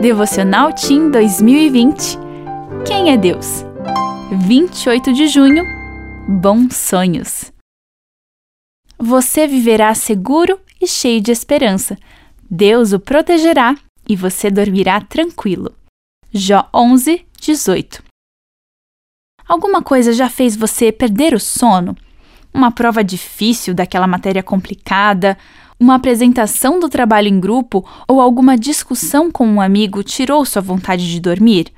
Devocional Team 2020. Quem é Deus? 28 de junho. Bons sonhos. Você viverá seguro e cheio de esperança. Deus o protegerá e você dormirá tranquilo. Jó 11, 18. Alguma coisa já fez você perder o sono? Uma prova difícil daquela matéria complicada, uma apresentação do trabalho em grupo ou alguma discussão com um amigo tirou sua vontade de dormir?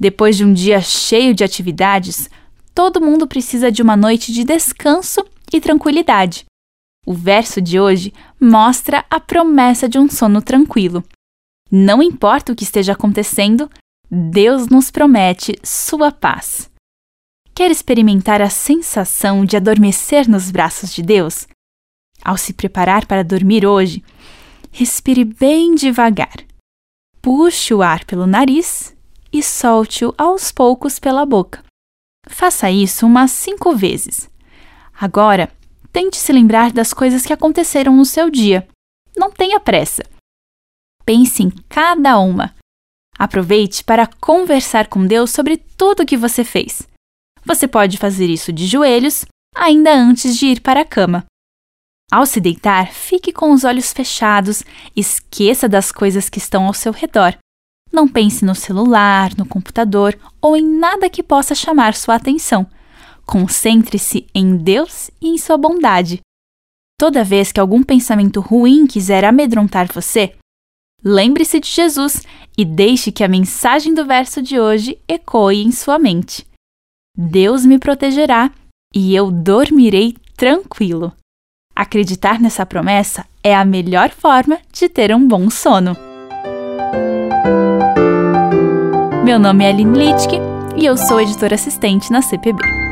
Depois de um dia cheio de atividades, todo mundo precisa de uma noite de descanso e tranquilidade. O verso de hoje mostra a promessa de um sono tranquilo. Não importa o que esteja acontecendo, Deus nos promete sua paz. Quer experimentar a sensação de adormecer nos braços de Deus? Ao se preparar para dormir hoje, respire bem devagar. Puxe o ar pelo nariz e solte-o aos poucos pela boca. Faça isso umas cinco vezes. Agora, tente se lembrar das coisas que aconteceram no seu dia. Não tenha pressa. Pense em cada uma. Aproveite para conversar com Deus sobre tudo o que você fez. Você pode fazer isso de joelhos, ainda antes de ir para a cama. Ao se deitar, fique com os olhos fechados, esqueça das coisas que estão ao seu redor. Não pense no celular, no computador ou em nada que possa chamar sua atenção. Concentre-se em Deus e em sua bondade. Toda vez que algum pensamento ruim quiser amedrontar você, lembre-se de Jesus e deixe que a mensagem do verso de hoje ecoe em sua mente. Deus me protegerá e eu dormirei tranquilo. Acreditar nessa promessa é a melhor forma de ter um bom sono. Meu nome é Aline Littke e eu sou editora assistente na CPB.